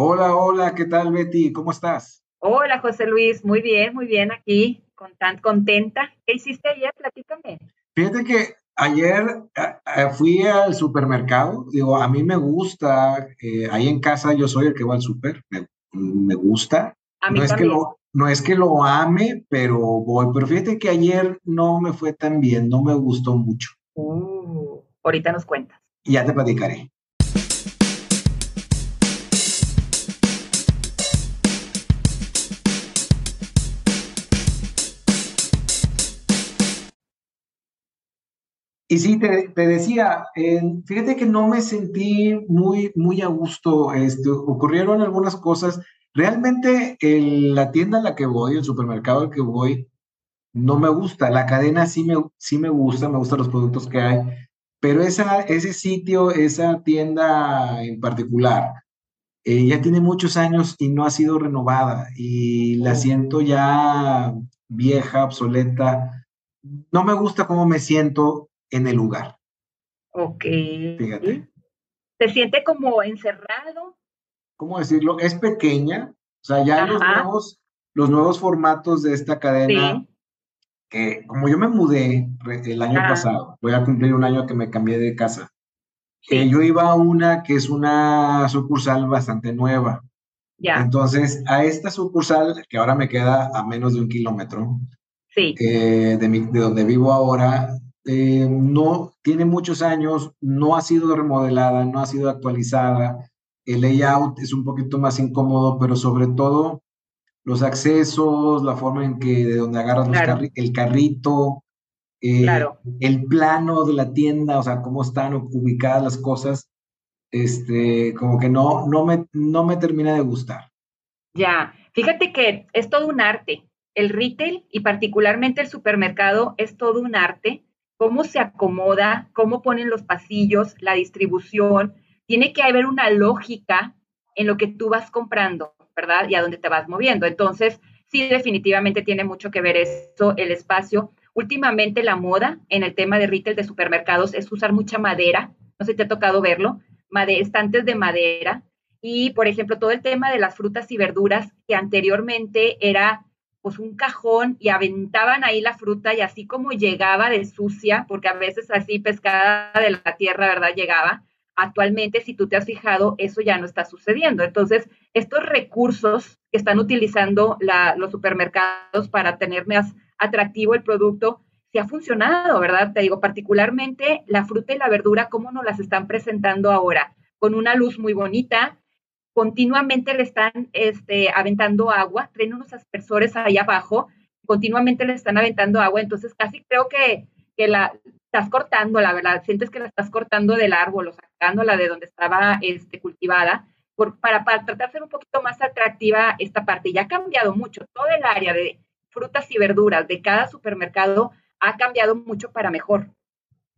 Hola, hola, ¿qué tal Betty? ¿Cómo estás? Hola José Luis, muy bien, muy bien aquí, con tan contenta. ¿Qué hiciste ayer? Platícame. Fíjate que ayer fui al supermercado, digo, a mí me gusta, eh, ahí en casa yo soy el que va al super, me, gusta. A mí no, es que lo, no es que lo ame, pero voy. Pero fíjate que ayer no me fue tan bien, no me gustó mucho. Uh, ahorita nos cuentas. Ya te platicaré. Y sí, te, decía, fíjate que no me sentí muy, muy a gusto. Este, ocurrieron algunas cosas. Realmente la tienda a la que voy, el supermercado al que voy, no me gusta. La cadena sí me, sí me gusta, me gustan los productos que hay, pero esa, ese sitio, esa tienda en particular, eh, ya tiene muchos años y no ha sido renovada y la oh. siento ya vieja, obsoleta. No me gusta cómo me siento en el lugar. Ok. Fíjate. ¿Se siente como encerrado? ¿Cómo decirlo? Es pequeña, o sea, ya los nuevos, los nuevos formatos de esta cadena, que como yo me mudé el año pasado, voy a cumplir un año que me cambié de casa, eh, yo iba a una que es una sucursal bastante nueva. Ya. Entonces, a esta sucursal, que ahora me queda a menos de un kilómetro, sí. Eh, de, de donde vivo ahora, eh, no tiene muchos años, no ha sido remodelada, no ha sido actualizada. El layout es un poquito más incómodo, pero sobre todo los accesos, la forma en que de donde agarras el carrito, eh, el plano de la tienda, o sea, cómo están ubicadas las cosas, este, como que no, no, me, no me termina de gustar. Ya, fíjate que es todo un arte. El retail y particularmente el supermercado es todo un arte cómo se acomoda, cómo ponen los pasillos, la distribución. Tiene que haber una lógica en lo que tú vas comprando, ¿verdad? Y a dónde te vas moviendo. Entonces, sí, definitivamente tiene mucho que ver eso, el espacio. Últimamente la moda en el tema de retail de supermercados es usar mucha madera. No sé si te ha tocado verlo, estantes de madera. Y, por ejemplo, todo el tema de las frutas y verduras, que anteriormente era pues un cajón y aventaban ahí la fruta y así como llegaba de sucia, porque a veces así pescada de la tierra, ¿verdad? Llegaba. Actualmente, si tú te has fijado, eso ya no está sucediendo. Entonces, estos recursos que están utilizando los supermercados para tener más atractivo el producto, se ha funcionado, ¿verdad? Te digo, particularmente la fruta y la verdura, ¿cómo nos las están presentando ahora? Con una luz muy bonita, continuamente le están este, aventando agua, traen unos aspersores ahí abajo, continuamente le están aventando agua, entonces casi creo que, que la estás cortando, la verdad, sientes que la estás cortando del árbol o sacándola de donde estaba este, cultivada, para, para tratar de ser un poquito más atractiva esta parte. Ya ha cambiado mucho, todo el área de frutas y verduras de cada supermercado ha cambiado mucho para mejor.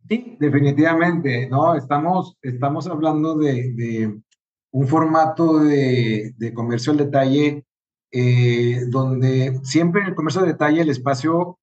Sí, definitivamente, ¿no? Estamos, estamos hablando de, un formato de, comercio al detalle eh, donde siempre en el comercio al detalle el espacio,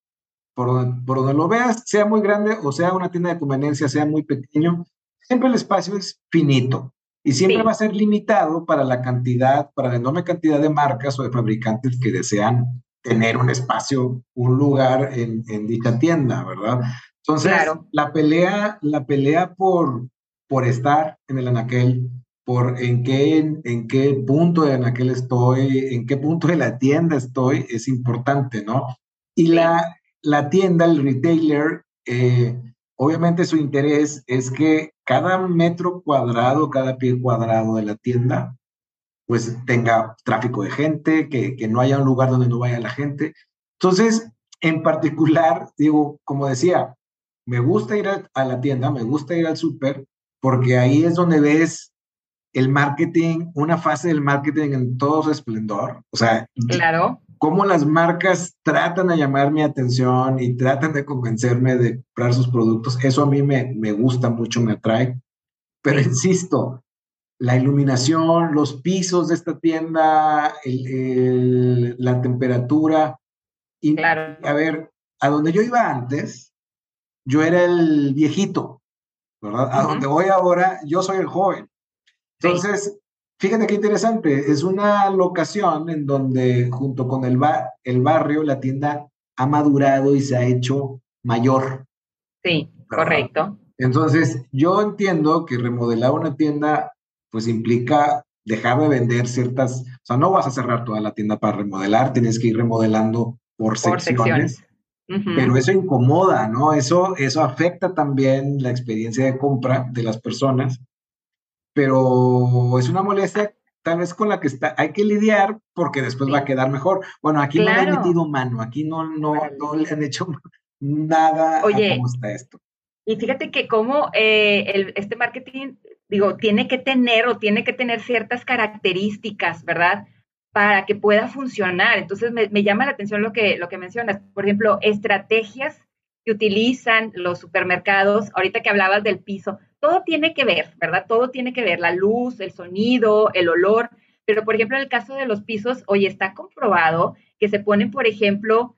por donde, por donde, lo veas, sea muy grande o sea una tienda de conveniencia, sea muy pequeño, siempre el espacio es finito y siempre va a ser limitado para la cantidad, para la enorme cantidad de marcas o de fabricantes que desean tener un espacio, un lugar en, en dicha tienda, ¿verdad? Entonces, la pelea, la pelea por, por estar en el anaquel, por en qué, en qué punto en aquel estoy, en qué punto de la tienda estoy, es importante, ¿no? Y la, la tienda, el retailer, eh, obviamente su interés es que cada metro cuadrado, cada pie cuadrado de la tienda, pues tenga tráfico de gente, que, que no haya un lugar donde no vaya la gente. Entonces, en particular, digo, como decía, me gusta ir a, a la tienda, me gusta ir al súper, porque ahí es donde ves el marketing, una fase del marketing en todo su esplendor. O sea, claro. cómo las marcas tratan de llamar mi atención y tratan de convencerme de comprar sus productos. Eso a mí me, me gusta mucho, me atrae. Pero insisto, la iluminación, los pisos de esta tienda, la temperatura. Y, claro. A ver, a donde yo iba antes, yo era el viejito, ¿verdad? A donde voy ahora, yo soy el joven. Entonces, Fíjate qué interesante, es una locación en donde junto con el, el barrio la tienda ha madurado y se ha hecho mayor. Sí, correcto. Entonces, yo entiendo que remodelar una tienda pues implica dejar de vender ciertas, o sea, no vas a cerrar toda la tienda para remodelar, tienes que ir remodelando por, secciones. Pero eso incomoda, ¿no? Eso, eso afecta también la experiencia de compra de las personas, pero es una molestia tal vez con la que está, hay que lidiar porque después va a quedar mejor. Bueno, aquí no le han metido mano, aquí no, no, no le han hecho nada Oye, cómo está esto. Y fíjate que como eh, el, este marketing, digo, tiene que tener o tiene que tener ciertas características, ¿verdad? Para que pueda funcionar. Entonces me, llama la atención lo que, lo que mencionas. Por ejemplo, estrategias utilizan los supermercados, ahorita que hablabas del piso, todo tiene que ver, ¿verdad? Todo tiene que ver, la luz, el sonido, el olor. Pero, por ejemplo, en el caso de los pisos, hoy está comprobado que se ponen, por ejemplo,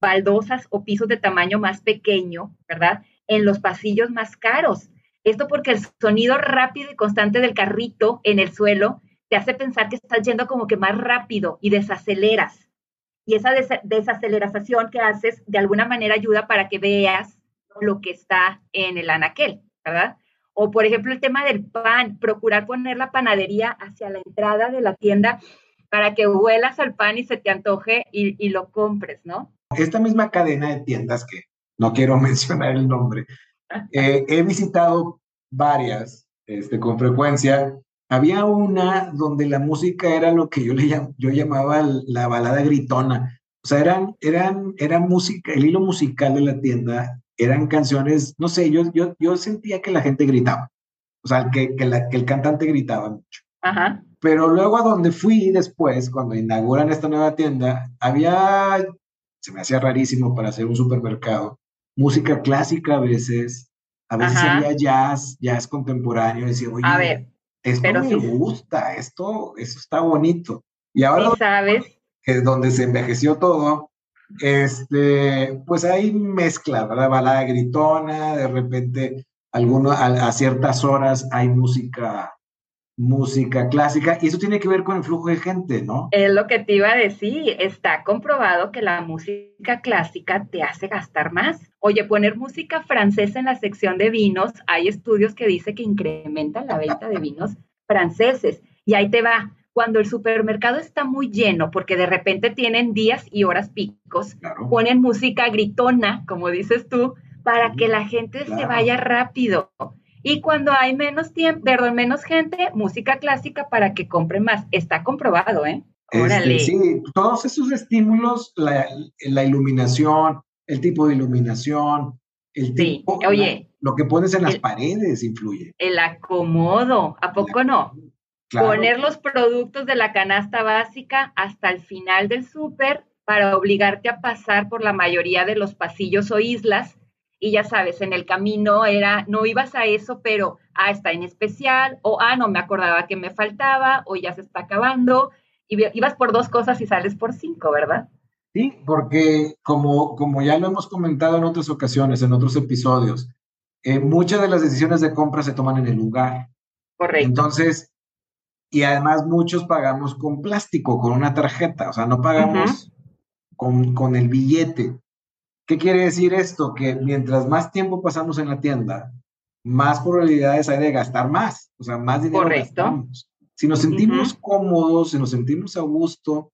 baldosas o pisos de tamaño más pequeño, ¿verdad? en los pasillos más caros. Esto porque el sonido rápido y constante del carrito en el suelo te hace pensar que estás yendo como que más rápido y desaceleras. Y esa desaceleración que haces de alguna manera ayuda para que veas lo que está en el anaquel, ¿verdad? O por ejemplo el tema del pan, procurar poner la panadería hacia la entrada de la tienda para que huelas al pan y se te antoje y, lo compres, ¿no? Esta misma cadena de tiendas que no quiero mencionar el nombre. Eh, he visitado varias este, con frecuencia. Había una donde la música era lo que yo, le yo llamaba la balada gritona. O sea, eran, eran, eran música, el hilo musical de la tienda eran canciones, no sé, yo, yo, yo sentía que la gente gritaba. O sea, que, que, la, que el cantante gritaba mucho. Ajá. Pero luego a donde fui después, cuando inauguran esta nueva tienda, había, se me hacía rarísimo para hacer un supermercado, música clásica a veces, a veces sería jazz, jazz contemporáneo, decía, oye, a ver, esto me gusta, esto, eso está bonito. Y ahora, sabes? que es donde se envejeció todo, este, pues hay mezcla, ¿verdad? Balada gritona, de repente alguno, a ciertas horas hay música música clásica y eso tiene que ver con el flujo de gente, ¿no? Es lo que te iba a decir, está comprobado que la música clásica te hace gastar más. Oye, poner música francesa en la sección de vinos, hay estudios que dicen que incrementan la venta de vinos franceses y ahí te va. Cuando el supermercado está muy lleno, porque de repente tienen días y horas picos, ponen música gritona, como dices tú, para que la gente se vaya rápido. Y cuando hay menos tiempo, perdón, menos gente, música clásica para que compren más. Está comprobado, ¿eh? Este, sí, todos esos estímulos, la, iluminación, el tipo de iluminación, el tipo, oye, lo que pones en las paredes influye. El acomodo, ¿a poco no? Poner los productos de la canasta básica hasta el final del súper para obligarte a pasar por la mayoría de los pasillos o islas y ya sabes, en el camino era, no ibas a eso, pero, ah, está en especial, o, ah, no me acordaba que me faltaba, o ya se está acabando, y ibas por dos cosas y sales por cinco, ¿verdad? Sí, porque como, como ya lo hemos comentado en otras ocasiones, en otros episodios, eh, muchas de las decisiones de compra se toman en el lugar. Correcto. Entonces, y además muchos pagamos con plástico, con una tarjeta, o sea, no pagamos con, con el billete. ¿Qué quiere decir esto? Que mientras más tiempo pasamos en la tienda, más probabilidades hay de gastar más, o sea, más dinero Correcto. Si nos sentimos cómodos, si nos sentimos a gusto,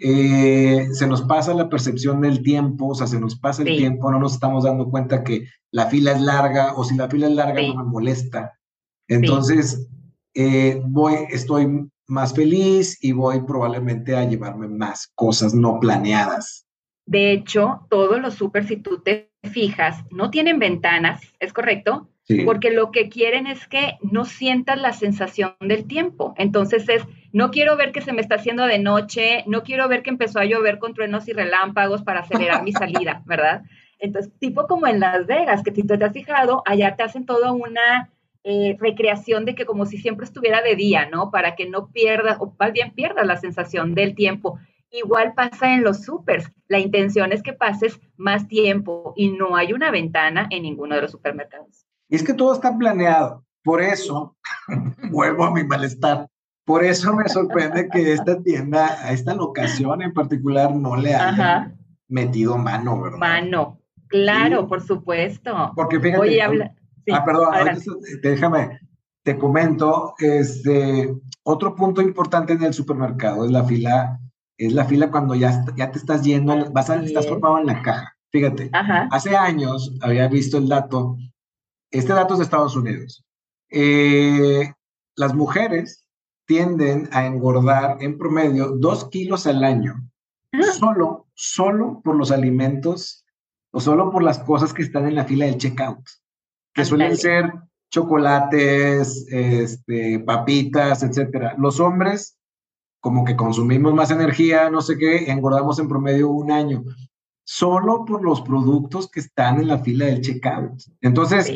eh, se nos pasa la percepción del tiempo, o sea, se nos pasa el tiempo, no nos estamos dando cuenta que la fila es larga, o si la fila es larga no me molesta. Entonces, eh, voy, estoy más feliz y voy probablemente a llevarme más cosas no planeadas. De hecho, todos los super, si tú te fijas, no tienen ventanas, ¿es correcto? Porque lo que quieren es que no sientas la sensación del tiempo. Entonces es, no quiero ver que se me está haciendo de noche, no quiero ver que empezó a llover con truenos y relámpagos para acelerar mi salida, ¿verdad? Entonces, tipo como en Las Vegas, que si tú te has fijado, allá te hacen toda una eh, recreación de que como si siempre estuviera de día, ¿no? Para que no pierdas, o más bien pierdas la sensación del tiempo. Igual pasa en los supers. La intención es que pases más tiempo y no hay una ventana en ninguno de los supermercados. Y es que todo está planeado. Por eso, vuelvo a mi malestar. Por eso me sorprende que esta tienda, a esta locación en particular, no le haya metido mano, ¿verdad? Mano, claro, por supuesto. Porque fíjate. Oye, habla... ah, perdón, déjame, te comento, este, otro punto importante en el supermercado es la fila, es la fila cuando ya, ya te estás yendo, vas a, estás formado en la caja. Fíjate, hace años había visto el dato, este dato es de Estados Unidos. Eh, las mujeres tienden a engordar en promedio dos kilos al año, ah. solo, solo por los alimentos o solo por las cosas que están en la fila del checkout, que suelen ser chocolates, este, papitas, etcétera. Los hombres, como que consumimos más energía, no sé qué, engordamos en promedio un año, solo por los productos que están en la fila del checkout. Entonces,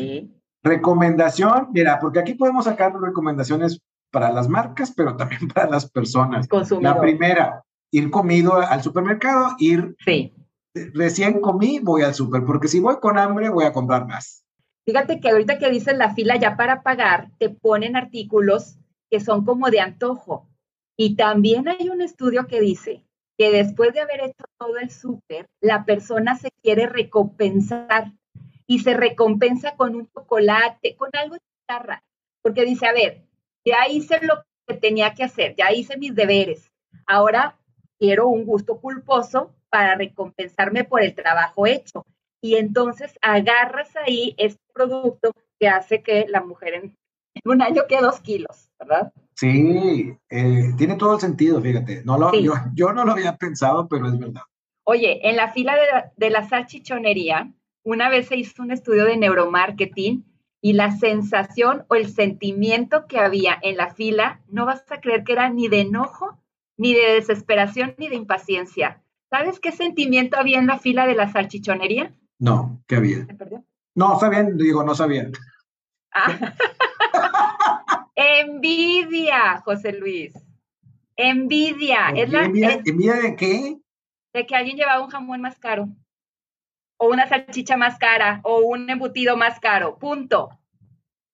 recomendación, mira, porque aquí podemos sacar recomendaciones para las marcas, pero también para las personas. La primera, ir comido al supermercado, ir sí. recién comí, voy al super, porque si voy con hambre, voy a comprar más. Fíjate que ahorita que dices la fila ya para pagar, te ponen artículos que son como de antojo. Y también hay un estudio que dice que después de haber hecho todo el súper, la persona se quiere recompensar y se recompensa con un chocolate, con algo chatarra, porque dice, a ver, ya hice lo que tenía que hacer, ya hice mis deberes, ahora quiero un gusto culposo para recompensarme por el trabajo hecho y entonces agarras ahí este producto que hace que la mujer un año quede dos kilos, ¿verdad? Sí, eh, tiene todo el sentido, fíjate. No lo, yo, no lo había pensado, pero es verdad. Oye, en la fila de la, de la salchichonería, una vez se hizo un estudio de neuromarketing y la sensación o el sentimiento que había en la fila, no vas a creer que era ni de enojo, ni de desesperación, ni de impaciencia. ¿Sabes qué sentimiento había en la fila de la salchichonería? No, ¿qué había? No, está bien, digo, no sabía. Ah. envidia, José Luis. Envidia. ¿Es la, ¿Envidia de qué? De que alguien llevaba un jamón más caro. O una salchicha más cara. O un embutido más caro. Punto.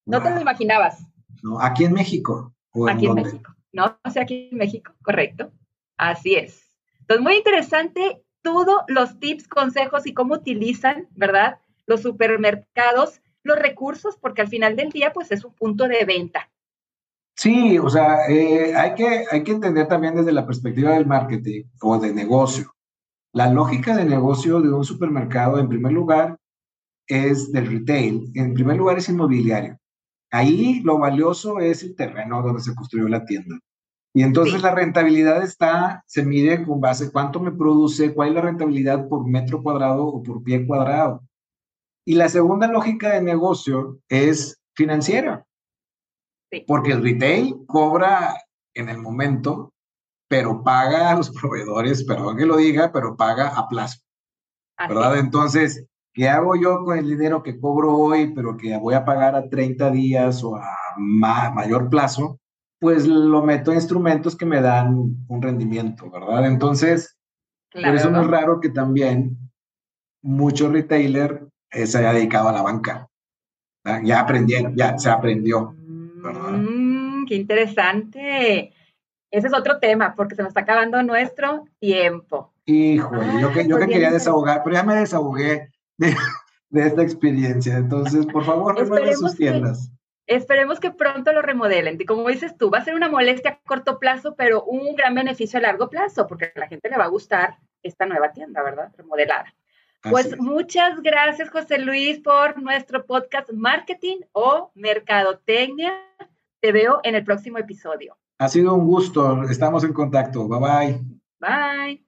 No te lo imaginabas. No, aquí en México. aquí en, México. No, o sea, aquí en México, correcto. Así es. Entonces, muy interesante todos los tips, consejos y cómo utilizan, ¿verdad? Los supermercados, los recursos, porque al final del día, pues es un punto de venta. Sí, o sea, eh, hay, que, hay que entender también desde la perspectiva del marketing o de negocio. La lógica de negocio de un supermercado, en primer lugar, es del retail. En primer lugar, es inmobiliario. Ahí lo valioso es el terreno donde se construyó la tienda. Y entonces la rentabilidad está, se mide con base cuánto me produce, cuál es la rentabilidad por metro cuadrado o por pie cuadrado. Y la segunda lógica de negocio es financiera. Porque el retail cobra en el momento, pero paga a los proveedores, perdón que lo diga, pero paga a plazo. ¿Verdad? Entonces, ¿qué hago yo con el dinero que cobro hoy, pero que voy a pagar a 30 días o a mayor plazo? pues lo meto a instrumentos que me dan un rendimiento, ¿verdad? Entonces, por eso no es raro que también muchos retailers eh, se haya dedicado a la banca. Ya aprendieron, ya se aprendió, ¿verdad? Mm, qué interesante. Ese es otro tema, porque se nos está acabando nuestro tiempo. Híjole, yo que, yo que quería desahogar, pero ya me desahogué de, esta experiencia. Entonces, por favor, remuevan sus tiendas. Esperemos que pronto lo remodelen. Y como dices tú, va a ser una molestia a corto plazo, pero un gran beneficio a largo plazo, porque a la gente le va a gustar esta nueva tienda, ¿verdad? Remodelada. Pues muchas gracias, José Luis, por nuestro podcast Marketing o Mercadotecnia. Te veo en el próximo episodio. Ha sido un gusto. Estamos en contacto. Bye bye. Bye.